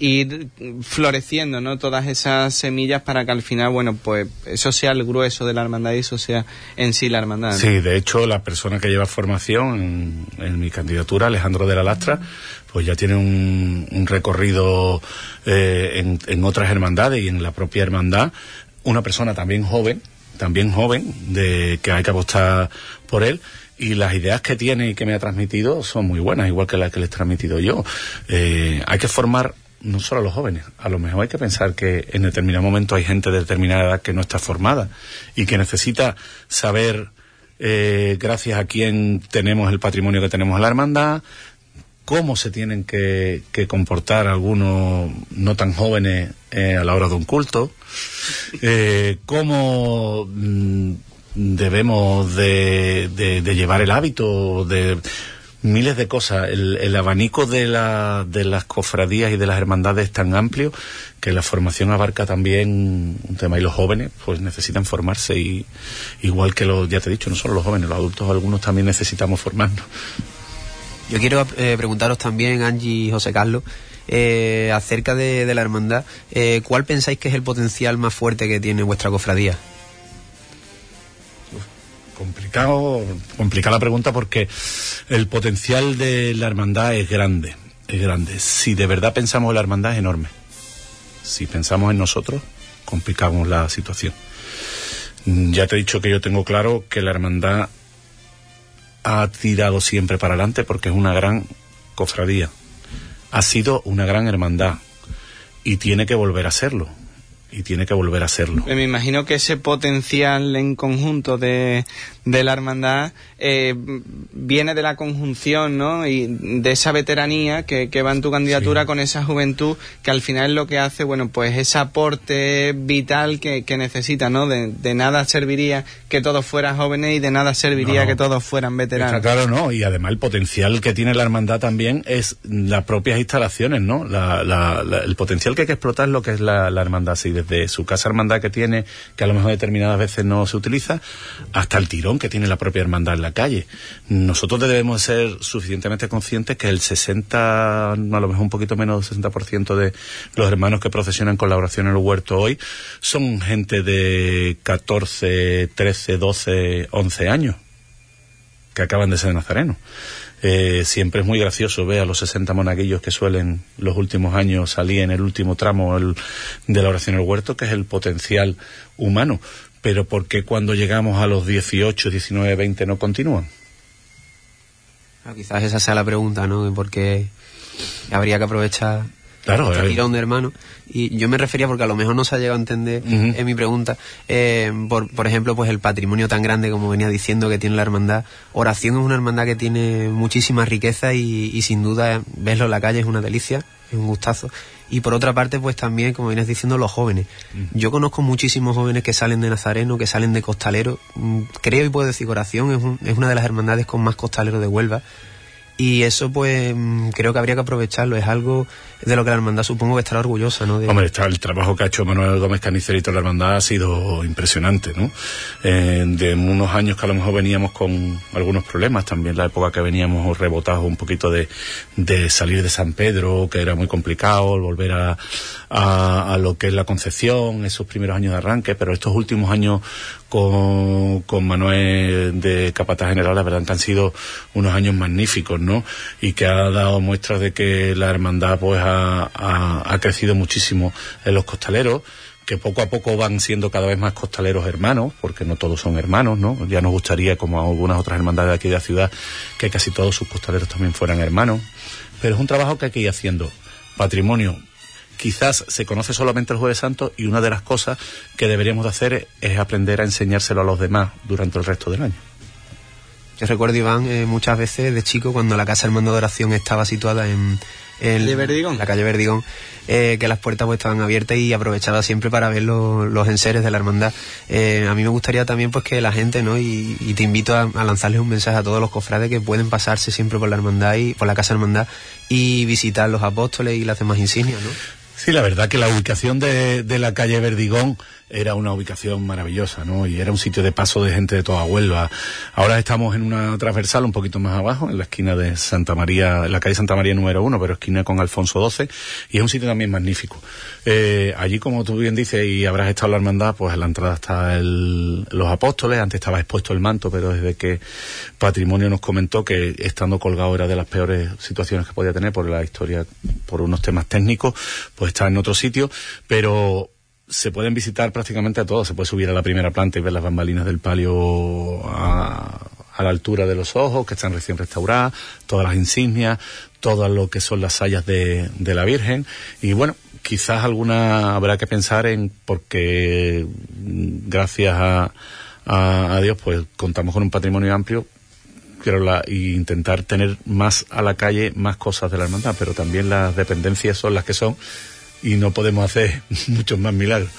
ir floreciendo, ¿no? Todas esas semillas para que al final, bueno, pues eso sea el grueso de la hermandad y eso sea en sí la hermandad. Sí, de hecho, la persona que lleva formación en, mi candidatura, Alejandro de la Lastra, pues ya tiene un, recorrido eh, en, en otras hermandades y en la propia hermandad. Una persona también joven, también joven, de que hay que apostar por él y las ideas que tiene y que me ha transmitido son muy buenas, igual que las que les he transmitido yo. Eh, hay que formar no solo a los jóvenes, a lo mejor hay que pensar que en determinado momento hay gente de determinada edad que no está formada y que necesita saber, eh, gracias a quién tenemos el patrimonio que tenemos en la hermandad, cómo se tienen que, comportar algunos no tan jóvenes eh, a la hora de un culto, eh, cómo mm, debemos de, de llevar el hábito de miles de cosas. El, abanico de, la, de las cofradías y de las hermandades es tan amplio que la formación abarca también un tema. Y los jóvenes, pues necesitan formarse. Y igual que los, ya te he dicho, no solo los jóvenes, los adultos, algunos también necesitamos formarnos. Yo quiero eh, preguntaros también, Angie y José Carlos, eh, acerca de, de, la hermandad. Eh, ¿Cuál pensáis que es el potencial más fuerte que tiene vuestra cofradía? Complicado, complicada la pregunta porque el potencial de la hermandad es grande, es grande. Si de verdad pensamos en la hermandad es enorme. Si pensamos en nosotros, complicamos la situación. Ya te he dicho que yo tengo claro que la hermandad ha tirado siempre para adelante porque es una gran cofradía. Ha sido una gran hermandad y tiene que volver a serlo y tiene que volver a serlo. Me imagino que ese potencial en conjunto de, de la hermandad eh, viene de la conjunción, ¿no? Y de esa veteranía que, que va en tu candidatura con esa juventud que al final es lo que hace, bueno, pues ese aporte vital que, que necesita, ¿no? De, de, nada serviría que todos fueran jóvenes y de nada serviría que todos fueran veteranos. claro, ¿no? Y además el potencial que tiene la hermandad también es las propias instalaciones, ¿no? La, la, el potencial que hay que explotar es lo que es la, la hermandad, sí, desde su casa hermandad que tiene, que a lo mejor determinadas veces no se utiliza, hasta el tirón que tiene la propia hermandad en la calle. Nosotros debemos ser suficientemente conscientes que el 60, a lo mejor un poquito menos del 60% de los hermanos que procesionan con la oración en el huerto hoy son gente de 14, 13, 12, 11 años que acaban de ser nazarenos. Eh, siempre es muy gracioso ver a los 60 monaguillos que suelen los últimos años salir en el último tramo de la oración en el huerto, que es el potencial humano pero ¿por qué cuando llegamos a los 18, 19, 20 no continúan? Ah, quizás esa sea la pregunta, ¿no? Porque habría que aprovechar claro, este tirón de hermano. Y yo me refería, porque a lo mejor no se ha llegado a entender en mi pregunta, eh, por, por ejemplo, pues el patrimonio tan grande como venía diciendo que tiene la hermandad. Oración es una hermandad que tiene muchísima riqueza y, y sin duda verlo en la calle es una delicia, es un gustazo. Y por otra parte pues también como vienes diciendo los jóvenes. Yo conozco muchísimos jóvenes que salen de Nazareno que salen de costalero. Mm, creo y puedo decir corazón es, es una de las hermandades con más costaleros de Huelva. Y eso pues mm, creo que habría que aprovecharlo. Es algo de lo que la hermandad supongo que estará orgullosa ¿no? Hombre, está, el trabajo que ha hecho Manuel Gómez Canicerito en la hermandad ha sido impresionante ¿no? Eh, de unos años que a lo mejor veníamos con algunos problemas también la época que veníamos rebotados un poquito de, de salir de San Pedro que era muy complicado volver a, a, a lo que es la Concepción esos primeros años de arranque pero estos últimos años con, con Manuel de Capataz General, la verdad que han sido unos años magníficos, ¿no? Y que ha dado muestras de que la hermandad pues ha, ha, crecido muchísimo en los costaleros que poco a poco van siendo cada vez más costaleros hermanos, porque no todos son hermanos, ¿no? Ya nos gustaría, como algunas otras hermandades de aquí de la ciudad, que casi todos sus costaleros también fueran hermanos. Pero es un trabajo que hay que ir haciendo. Patrimonio quizás se conoce solamente el Jueves Santo y una de las cosas que deberíamos de hacer es aprender a enseñárselo a los demás durante el resto del año. Yo recuerdo, Iván, eh, muchas veces de chico, cuando la Casa del Mando de Oración estaba situada en, en Calle Verdigón. la calle Verdigón, eh, que las puertas pues estaban abiertas y aprovechaba siempre para ver los, los enseres de la hermandad. Eh, a mí me gustaría también pues que la gente, ¿no? Y, y te invito a, a lanzarles un mensaje a todos los cofrades que pueden pasarse siempre por la hermandad y por la casa hermandad y visitar los apóstoles y las demás insignias, ¿no? Sí, la verdad que la ubicación de, de la calle Verdigón era una ubicación maravillosa, ¿no? Y era un sitio de paso de gente de toda Huelva. Ahora estamos en una transversal un poquito más abajo, en la esquina de Santa María, en la calle Santa María número uno, pero esquina con Alfonso XII, y es un sitio también magnífico. Eh, allí, como tú bien dices, y habrás estado en la hermandad, pues en la entrada está el, los apóstoles, antes estaba expuesto el manto, pero desde que Patrimonio nos comentó que estando colgado era de las peores situaciones que podía tener por la historia, por unos temas técnicos, pues está en otro sitio, pero se pueden visitar prácticamente a todos. Se puede subir a la primera planta y ver las bambalinas del palio a, la altura de los ojos, que están recién restauradas, todas las insignias, todo lo que son las sayas de, la Virgen. Y bueno, quizás alguna habrá que pensar en, porque gracias a, a, a Dios, pues contamos con un patrimonio amplio, quiero la, y intentar tener más a la calle, más cosas de la hermandad, pero también las dependencias son las que son y no podemos hacer muchos más milagros.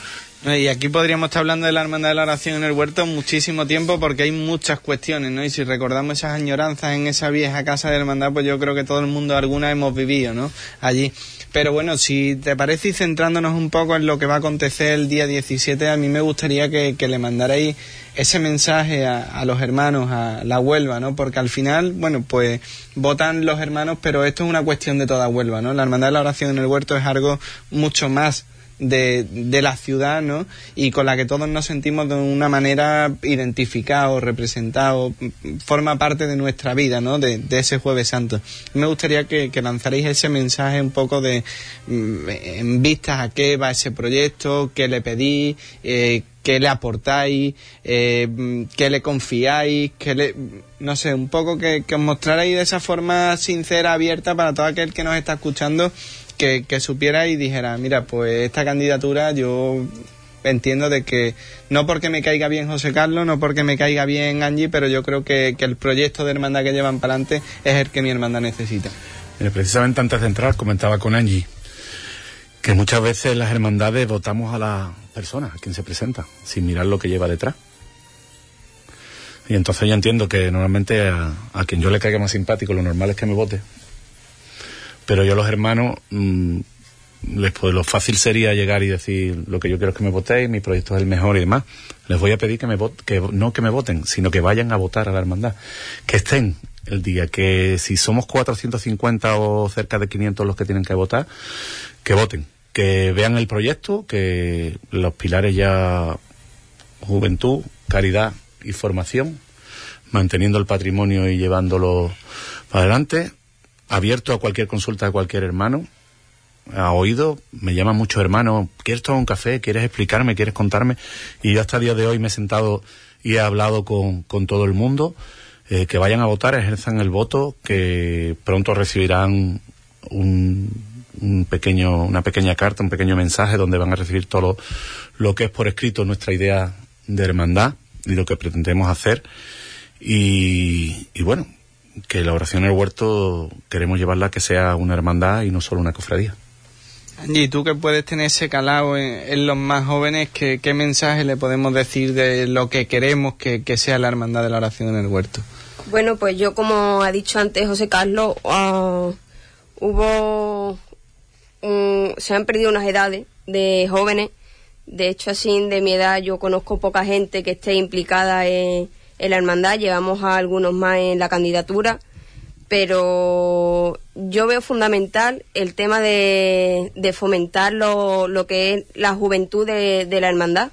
Y aquí podríamos estar hablando de la Hermandad de la Oración en el Huerto muchísimo tiempo porque hay muchas cuestiones, ¿no? Y si recordamos esas añoranzas en esa vieja casa de Hermandad, pues yo creo que todo el mundo alguna hemos vivido, ¿no? Allí. Pero bueno, si te parece y centrándonos un poco en lo que va a acontecer el día 17, a mí me gustaría que, que le mandarais ese mensaje a, a, los hermanos, a la Huelva, ¿no? Porque al final, bueno, pues votan los hermanos, pero esto es una cuestión de toda Huelva, ¿no? La Hermandad de la Oración en el Huerto es algo mucho más de, de, la ciudad, ¿no? Y con la que todos nos sentimos de una manera identificados, representados, forma parte de nuestra vida, ¿no? De, de ese Jueves Santo. Me gustaría que, que, lanzarais ese mensaje un poco de en vistas a qué va ese proyecto, qué le pedís, eh, qué le aportáis, eh, qué le confiáis, qué le, no sé, un poco que, que os mostrarais de esa forma sincera, abierta para todo aquel que nos está escuchando que, supiera y dijera, mira, pues esta candidatura yo entiendo de que no porque me caiga bien José Carlos, no porque me caiga bien Angie, pero yo creo que, que el proyecto de hermandad que llevan para adelante es el que mi hermandad necesita. Precisamente antes de entrar comentaba con Angie que muchas veces las hermandades votamos a la persona, a quien se presenta, sin mirar lo que lleva detrás. Y entonces yo entiendo que normalmente a, a quien yo le caiga más simpático, lo normal es que me vote, pero yo a los hermanos mmm, les pues, lo fácil sería llegar y decir lo que yo quiero es que me votéis, mi proyecto es el mejor y demás. Les voy a pedir que me que no que me voten, sino que vayan a votar a la hermandad, que estén el día, que si somos 450 o cerca de 500 los que tienen que votar, que voten, que vean el proyecto, que los pilares ya juventud, caridad y formación, manteniendo el patrimonio y llevándolo para adelante, abierto a cualquier consulta de cualquier hermano. Ha oído, me llaman muchos hermanos, ¿quieres tomar un café? ¿Quieres explicarme? ¿Quieres contarme? Y yo hasta el día de hoy me he sentado y he hablado con, con todo el mundo. Eh, que vayan a votar, ejerzan el voto, que pronto recibirán un, un, pequeño, una pequeña carta, un pequeño mensaje donde van a recibir todo lo, que es por escrito nuestra idea de hermandad y lo que pretendemos hacer. Y bueno, que la oración en el huerto queremos llevarla a que sea una hermandad y no solo una cofradía. Angie, tú que puedes tener ese calado en, en los más jóvenes, ¿qué, ¿qué, mensaje le podemos decir de lo que queremos que, que, sea la hermandad de la oración en el huerto? Bueno, pues yo como ha dicho antes José Carlos, uh, hubo... Um, se han perdido unas edades de jóvenes. De hecho, así de mi edad yo conozco poca gente que esté implicada en en la hermandad, llevamos a algunos más en la candidatura, pero yo veo fundamental el tema de, fomentar lo, que es la juventud de, la hermandad.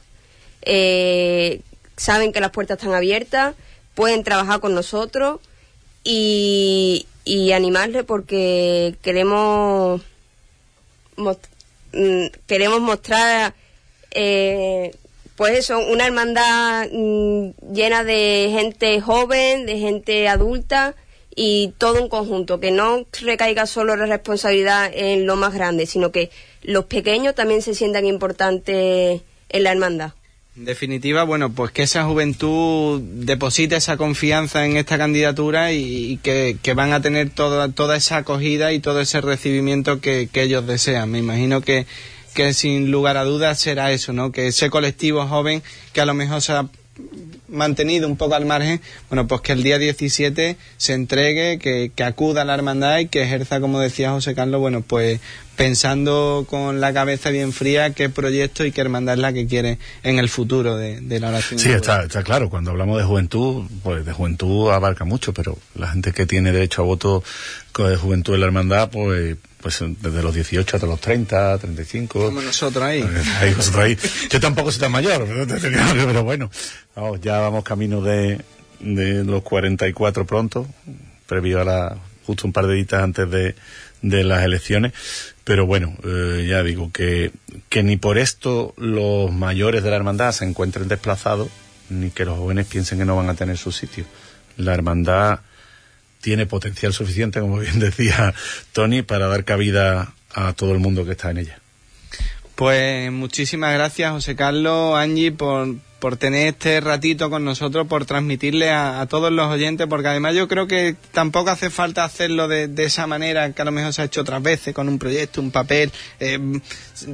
Eh, saben que las puertas están abiertas, pueden trabajar con nosotros y, y animarles porque queremos, mm, queremos mostrar eh, pues eso, una hermandad mmm, llena de gente joven, de gente adulta y todo un conjunto, que no recaiga solo la responsabilidad en lo más grande, sino que los pequeños también se sientan importantes en la hermandad. En definitiva, bueno, pues que esa juventud deposite esa confianza en esta candidatura y, y que, que, van a tener toda, toda esa acogida y todo ese recibimiento que, que ellos desean. Me imagino que, que sin lugar a dudas será eso, ¿no? Que ese colectivo joven que a lo mejor se ha mantenido un poco al margen, bueno, pues que el día 17 se entregue, que, que, acuda a la hermandad y que ejerza, como decía José Carlos, bueno, pues pensando con la cabeza bien fría qué proyecto y qué hermandad es la que quiere en el futuro de, la oración. Sí, está, está claro, cuando hablamos de juventud, pues de juventud abarca mucho, pero la gente que tiene derecho a voto de juventud de la hermandad, pues pues desde los 18 hasta los 30, 35. Como nosotros ahí. ahí nosotros ahí. Yo tampoco soy tan mayor, pero bueno, vamos, ya vamos camino de, de los 44 pronto, previo a la, justo un par de días antes de, de las elecciones. Pero bueno, eh, ya digo que, que ni por esto los mayores de la hermandad se encuentren desplazados, ni que los jóvenes piensen que no van a tener su sitio. La hermandad tiene potencial suficiente, como bien decía Tony, para dar cabida a todo el mundo que está en ella. Pues muchísimas gracias, José Carlos, Angie, por, por tener este ratito con nosotros, por transmitirle a, a, todos los oyentes, porque además yo creo que tampoco hace falta hacerlo de, de, esa manera que a lo mejor se ha hecho otras veces, con un proyecto, un papel, eh,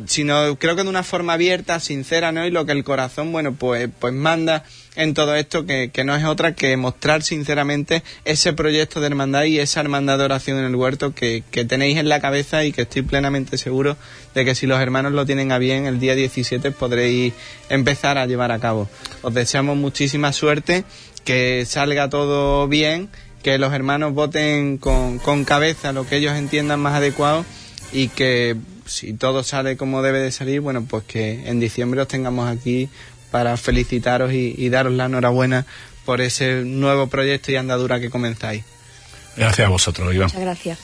sino creo que de una forma abierta, sincera, ¿no? Y lo que el corazón, bueno, pues, pues manda en todo esto, que, que, no es otra que mostrar sinceramente ese proyecto de hermandad y esa hermandad de oración en el huerto que, que, tenéis en la cabeza y que estoy plenamente seguro de que si los hermanos lo tienen a bien, el día 17 podréis empezar a llevar a cabo. Os deseamos muchísima suerte, que salga todo bien, que los hermanos voten con, con cabeza lo que ellos entiendan más adecuado y que si todo sale como debe de salir, bueno, pues que en diciembre os tengamos aquí para felicitaros y, y, daros la enhorabuena por ese nuevo proyecto y andadura que comenzáis. Gracias a vosotros, Iván. Muchas gracias.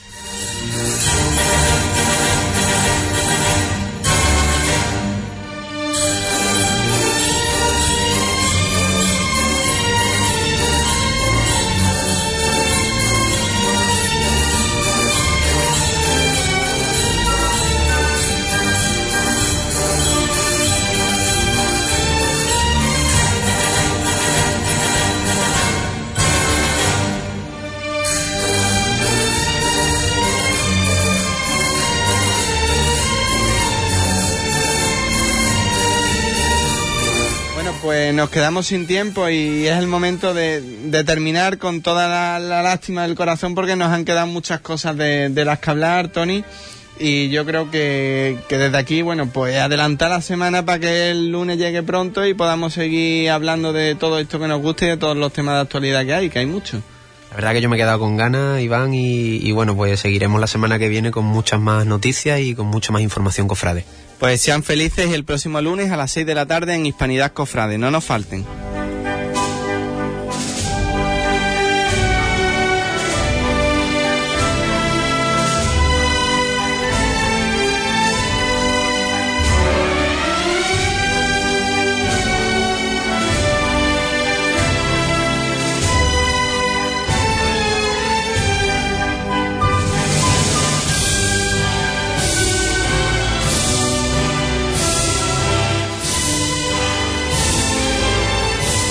Nos quedamos sin tiempo y es el momento de, terminar con toda la, lástima del corazón porque nos han quedado muchas cosas de, de las que hablar, Tony. Y yo creo que, que, desde aquí, bueno, pues adelantar la semana para que el lunes llegue pronto y podamos seguir hablando de todo esto que nos guste y de todos los temas de actualidad que hay, que hay mucho. La verdad que yo me he quedado con ganas, Iván, y, y bueno, pues seguiremos la semana que viene con muchas más noticias y con mucha más información, cofrade. Pues sean felices el próximo lunes a las 6 de la tarde en Hispanidad Cofrade. No nos falten.